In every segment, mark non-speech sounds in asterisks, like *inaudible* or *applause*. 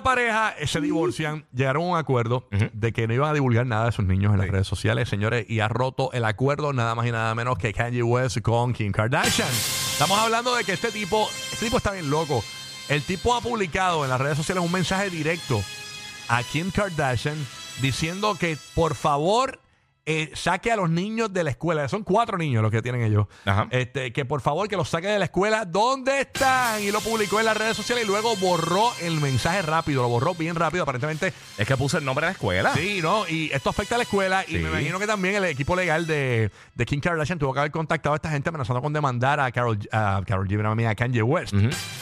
esta pareja eh, se divorcian, llegaron a un acuerdo de que no iban a divulgar nada de sus niños en las redes sociales, señores, y ha roto el acuerdo nada más y nada menos que Kanye West con Kim Kardashian. Estamos hablando de que este tipo, este tipo está bien loco. El tipo ha publicado en las redes sociales un mensaje directo a Kim Kardashian diciendo que por favor eh, saque a los niños de la escuela. Son cuatro niños los que tienen ellos. Ajá. Este, que por favor que los saque de la escuela. ¿Dónde están? Y lo publicó en las redes sociales y luego borró el mensaje rápido. Lo borró bien rápido. Aparentemente Es que puso el nombre de la escuela. Sí, ¿no? Y esto afecta a la escuela y me imagino que también el equipo legal de, de Kim Kardashian tuvo que haber contactado a esta gente amenazando con demandar a Carol, a Carol G, a Kanye West.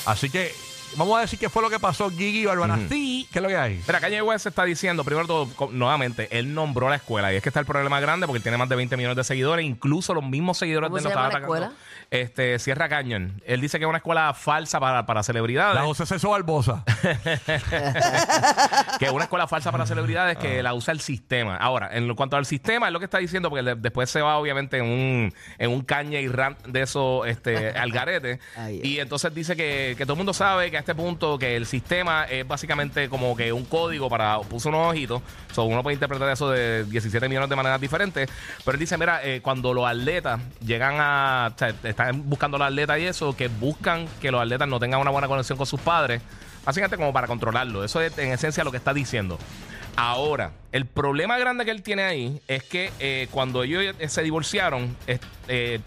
Así que vamos a decir qué fue lo que pasó, Gigi Barbara. Sí, ¿qué es lo que hay? Mira, Kanye West está diciendo, primero todo, co- nuevamente, él nombró la escuela y es que está el problema grande porque él tiene más de 20 millones de seguidores, incluso los mismos seguidores ¿Cómo de él se lo llama estaban la atacando. escuela? Este, Sierra Canyon. Él dice que es una escuela falsa para, para celebridades. La José César Barbosa. *laughs* que es una escuela falsa para celebridades que la usa el sistema. Ahora, en lo- cuanto al sistema, es lo que está diciendo, porque le- después se va obviamente en un, en un caña y rant de eso este, al garete. *laughs* Ay, y entonces dice que, que todo el mundo sabe que a este punto que el sistema es básicamente como que un código para, puso unos ojitos, so, uno puede interpretar eso de 17 millones de maneras diferentes, pero él dice, mira, eh, cuando los atletas llegan a, o sea, están buscando los atletas y eso, que buscan que los atletas no tengan una buena conexión con sus padres, básicamente como para controlarlo. Eso es en esencia lo que está diciendo. Ahora, el problema grande que él tiene ahí es que eh, cuando ellos se divorciaron, eh,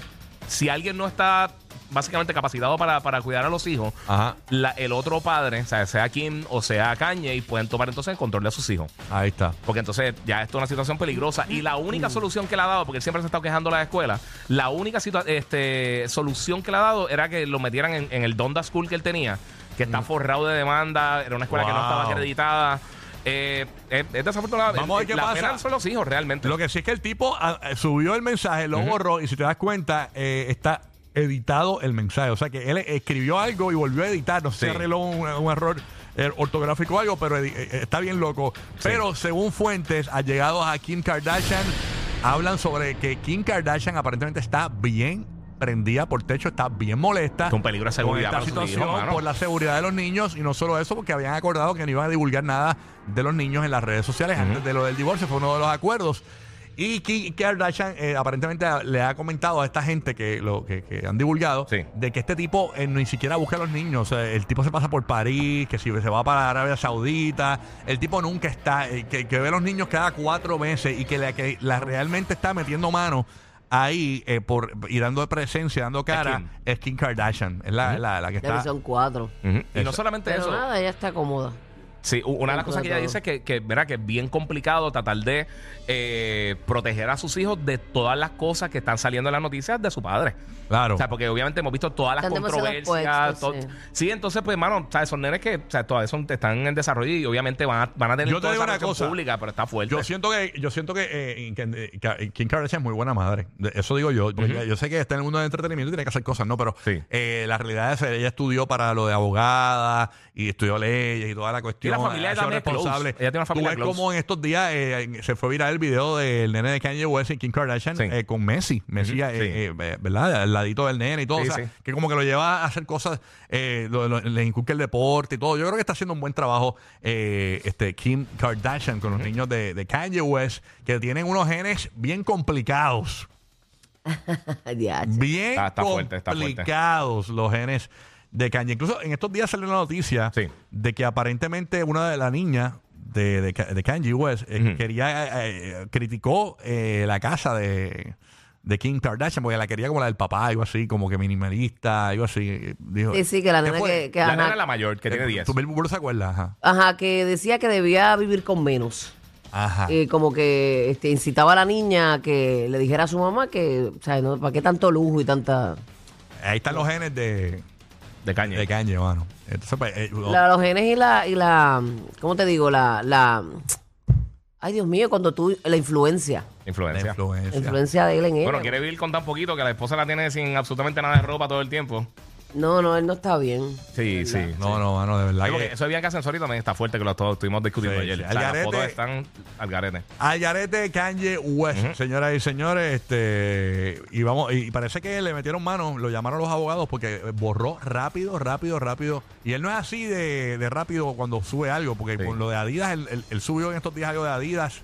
si alguien no está básicamente capacitado para, para cuidar a los hijos, Ajá. la- el otro padre, o sea, sea Kim o sea Kanye, pueden tomar entonces el control de sus hijos. Ahí está. Porque entonces ya esto es una situación peligrosa. Y la única solución que le ha dado, porque él siempre se ha estado quejando de la escuela, la única situa- este, solución que le ha dado era que lo metieran en, en el Donda School que él tenía, que está forrado de demanda, era una escuela que no Wow. estaba acreditada. Eh, es, es desafortunado. Vamos a ver qué la pasa. pena son los hijos, realmente. Lo que sí es que el tipo ah, eh, subió el mensaje, lo borró y si te das cuenta, eh, está editado el mensaje. O sea que él escribió algo y volvió a editar. No sé Sí. si arregló un, un error eh, ortográfico o algo, pero edi- eh, está bien loco. Pero según fuentes allegados a Kim Kardashian, hablan sobre que Kim Kardashian aparentemente está bien prendida por techo, está bien molesta. Es un peligro de seguridad con esta situación hijos, por la seguridad de los niños y no solo eso, porque habían acordado que no iban a divulgar nada de los niños en las redes sociales antes de lo del divorcio, fue uno de los acuerdos. Y Kim Kardashian eh, aparentemente le ha comentado a esta gente que lo que, que han divulgado Sí. de que este tipo eh, ni siquiera busca a los niños. O sea, el tipo se pasa por París, que si se va para Arabia Saudita, el tipo nunca está, eh, que, que ve a los niños cada cuatro meses y que la que la realmente está metiendo mano ahí eh, por y dando presencia, dando cara, Kim. es Kim Kardashian. Es la, la- la que está. son cuatro. Ujú. Y no Eso. solamente Pero eso. nada, ella está cómoda. Sí, una de las cosas que ella dice es que, que, mira, que es bien complicado tratar de eh, proteger a sus hijos de todas las cosas que están saliendo en las noticias de su padre. Claro. O sea, porque obviamente hemos visto todas las Están controversias. todo- sí. sí. entonces, pues, hermano, ¿sabes? son nenes que o sea, todavía son, están en desarrollo y obviamente van a, van a tener Yo te toda digo esa una cosa. pública, pero está fuerte. Yo siento que, yo siento que, eh, que, que Kim Kardashian es muy buena madre. De- Eso digo yo. Yo sé que está en el mundo del entretenimiento y tiene que hacer cosas, ¿no? Pero Sí. eh, la realidad es que ella estudió para lo de abogada y estudió leyes y toda la cuestión. La familia es close. responsable. Ella tiene una familia Tú ves close. como en estos días eh, se fue viral el video del nene de Kanye West y Kim Kardashian Sí. eh, con Messi. Messi, eh, sí. eh, eh, ¿verdad? Al ladito del nene y todo. Sí, o sea, sí. que como que lo lleva a hacer cosas, eh, lo- lo- le inculca el deporte y todo. Yo creo que está haciendo un buen trabajo eh, este Kim Kardashian con los niños de, de Kanye West, que tienen unos genes bien complicados. *laughs* Ya, Bien Está- está fuerte, está fuerte. complicados los genes de Kanye. Incluso en estos días salió una noticia Sí. de que aparentemente una de las niñas de, de, Ka- de Kanye West eh, quería, eh, eh, criticó eh, la casa de, de Kim Kardashian porque la quería como la del papá, algo así, como que minimalista, algo así. Dijo, Sí, sí, que la ¿Qué nena que, que, la ajá, nena la mayor, que tiene Eh, 10. ¿Tu Bill Burr se acuerda? Ajá. ajá, que decía que debía vivir con menos. Ajá. Eh, como que este, incitaba a la niña a que le dijera a su mamá que, o sea, no, ¿para qué tanto lujo y tanta... Ahí están los genes de, De caña. de Kanye, mano. Entonces, pues, eh, La- los genes y la, y la, ¿cómo te digo? La, la, ay Dios mío, cuando tú, la influencia, la Influencia. la influencia. influencia de él en ella. Bueno, quiere vivir con tan poquito que la esposa la tiene sin absolutamente nada de ropa todo el tiempo. No, no, él no está bien. Sí, sí. No, no, mano, de verdad que... eso de Bianca Sensori también está fuerte, que lo to- estuvimos discutiendo Sí, ayer. sí. O sea, las Algarete- fotos están al garete. Kanye West, señoras y señores, este y vamos y parece que le metieron mano, lo llamaron los abogados porque borró rápido, rápido, rápido. Y él no es así de, de rápido cuando sube algo, porque Sí. con lo de Adidas, él, él- él subió en estos días algo de Adidas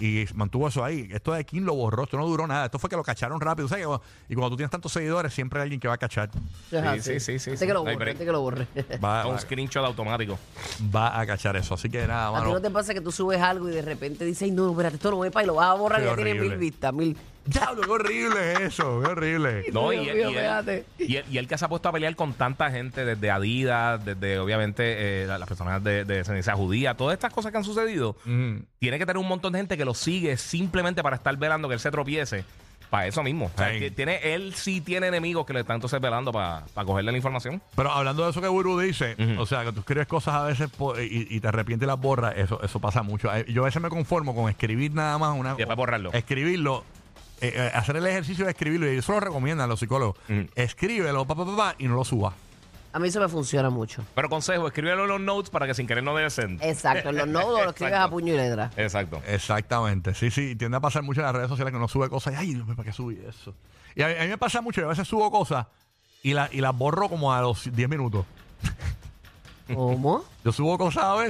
y mantuvo eso ahí. Esto de King lo borró, esto no duró nada. Esto fue que lo cacharon rápido. ¿sabes? Y cuando tú tienes tantos seguidores, siempre hay alguien que va a cachar. Es Sí, sí, sí, sí, sí. que lo borre, que lo borre. *laughs* Va, un screenshot automático. va a cachar eso. Así que nada, ¿A ti mano. no te pasa que tú subes algo y de repente dices, "Ay, no, espérate, esto no me para y lo vas a borrar y ya tiene horrible. mil vistas, mil. Diablo, qué horrible es eso, qué horrible. No, Dios y, él- mío, y él, fíjate. y, él, y él que se ha puesto a pelear con tanta gente, desde Adidas, desde obviamente eh, la- las personas de, de descendencia judía, todas estas cosas que han sucedido, Mm. tiene que tener un montón de gente que lo sigue simplemente para estar velando que él se tropiece. Para eso mismo. O sea, Sí. que tiene, él sí tiene enemigos que le están entonces velando para, para cogerle la información. Pero hablando de eso que Guru dice, Ujú. o sea, que tú escribes cosas a veces po- y, y te arrepientes y las borras, eso, eso pasa mucho. Eh, Yo a veces me conformo con escribir nada más una. Y después borrarlo. Escribirlo, eh, eh, hacer el ejercicio de escribirlo, y eso lo recomiendan los psicólogos. Ujú. Escríbelo, pa, pa, pa, pa, y no lo subas. A mí eso me funciona mucho. Pero consejo, escríbelo en los notes para que sin querer no desen. Exacto, en los nodos lo *laughs* escribes a puño y letra. Exacto. Exactamente. Sí, sí, tiende a pasar mucho en las redes sociales que uno sube cosas y, ay, ¿para qué subí eso? Y a mí, a mí me pasa mucho, yo a veces subo cosas y, la, y las borro como a los 10 minutos. ¿Cómo? Yo subo cosas a veces